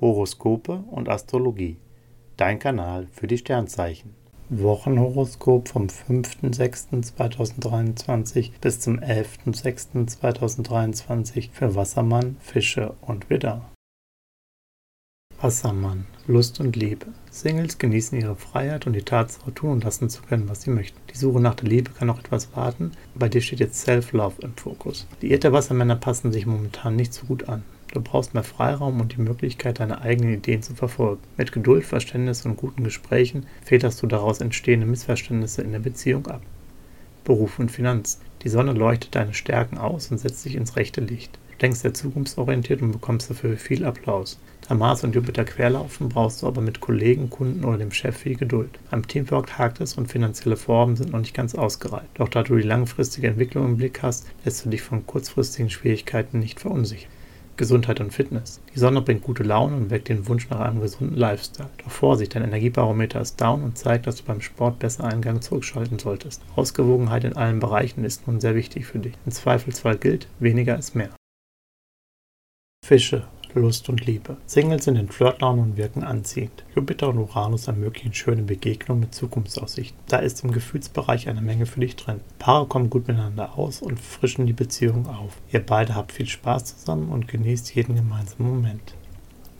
Horoskope und Astrologie. Dein Kanal für die Sternzeichen. Wochenhoroskop vom 5.6.2023 bis zum 11.6.2023 für Wassermann, Fische und Widder. Wassermann, Lust und Liebe. Singles genießen ihre Freiheit und die Tatsache, tun und lassen zu können, was sie möchten. Die Suche nach der Liebe kann noch etwas warten. Bei dir steht jetzt Self-Love im Fokus. Die Irrte Wassermänner passen sich momentan nicht so gut an. Du brauchst mehr Freiraum und die Möglichkeit, deine eigenen Ideen zu verfolgen. Mit Geduld, Verständnis und guten Gesprächen federst du daraus entstehende Missverständnisse in der Beziehung ab. Beruf und Finanz. Die Sonne leuchtet deine Stärken aus und setzt dich ins rechte Licht. Du denkst sehr zukunftsorientiert und bekommst dafür viel Applaus. Da Mars und Jupiter querlaufen, brauchst du aber mit Kollegen, Kunden oder dem Chef viel Geduld. Beim Teamwork hakt es und finanzielle Formen sind noch nicht ganz ausgereift. Doch da du die langfristige Entwicklung im Blick hast, lässt du dich von kurzfristigen Schwierigkeiten nicht verunsichern. Gesundheit und Fitness. Die Sonne bringt gute Laune und weckt den Wunsch nach einem gesunden Lifestyle. Doch Vorsicht, dein Energiebarometer ist down und zeigt, dass du beim Sport besser einen Gang zurückschalten solltest. Ausgewogenheit in allen Bereichen ist nun sehr wichtig für dich. Im Zweifelsfall gilt, weniger ist mehr. Fische. Lust und Liebe. Singles sind in Flirtlaune und wirken anziehend. Jupiter und Uranus ermöglichen schöne Begegnungen mit Zukunftsaussichten. Da ist im Gefühlsbereich eine Menge für dich drin. Paare kommen gut miteinander aus und frischen die Beziehung auf. Ihr beide habt viel Spaß zusammen und genießt jeden gemeinsamen Moment.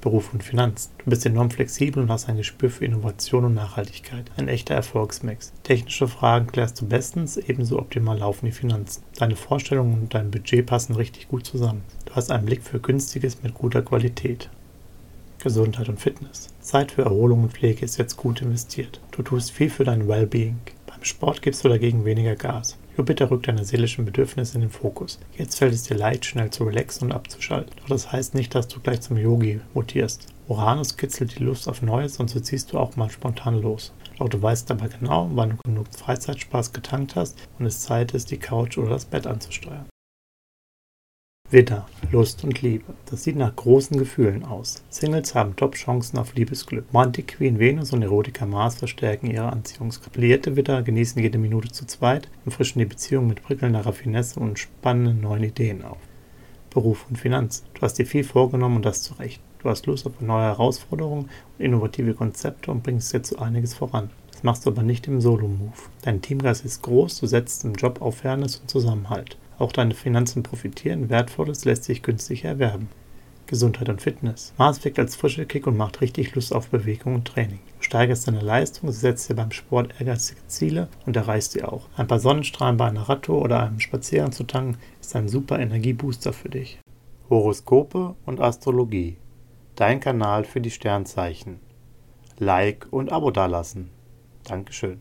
Beruf und Finanzen. Du bist enorm flexibel und hast ein Gespür für Innovation und Nachhaltigkeit. Ein echter Erfolgsmix. Technische Fragen klärst du bestens, ebenso optimal laufen die Finanzen. Deine Vorstellungen und dein Budget passen richtig gut zusammen. Du hast einen Blick für Günstiges mit guter Qualität. Gesundheit und Fitness. Zeit für Erholung und Pflege ist jetzt gut investiert. Du tust viel für dein Wellbeing. Beim Sport gibst du dagegen weniger Gas. Jupiter rückt deine seelischen Bedürfnisse in den Fokus. Jetzt fällt es dir leicht, schnell zu relaxen und abzuschalten. Doch das heißt nicht, dass du gleich zum Yogi mutierst. Uranus kitzelt die Lust auf Neues und so ziehst du auch mal spontan los. Doch du weißt dabei genau, wann du genug Freizeitspaß getankt hast und es Zeit ist, die Couch oder das Bett anzusteuern. Widder, Lust und Liebe. Das sieht nach großen Gefühlen aus. Singles haben Top-Chancen auf Liebesglück. Romantik Queen Venus und Erotiker Mars verstärken ihre Anziehungskraft. Liierte Widder genießen jede Minute zu zweit und frischen die Beziehung mit prickelnder Raffinesse und spannenden neuen Ideen auf. Beruf und Finanz. Du hast dir viel vorgenommen und das zu Recht. Du hast Lust auf neue Herausforderungen und innovative Konzepte und bringst jetzt einiges voran. Das machst du aber nicht im Solo-Move. Dein Teamgeist ist groß, du setzt im Job auf Fairness und Zusammenhalt. Auch deine Finanzen profitieren, Wertvolles lässt sich günstig erwerben. Gesundheit und Fitness. Mars wirkt als frische Kick und macht richtig Lust auf Bewegung und Training. Du steigerst deine Leistung, setzt dir beim Sport ehrgeizige Ziele und erreichst sie auch. Ein paar Sonnenstrahlen bei einer Radtour oder einem Spaziergang zu tanken ist ein super Energiebooster für dich. Horoskope und Astrologie. Dein Kanal für die Sternzeichen. Like und Abo dalassen. Dankeschön.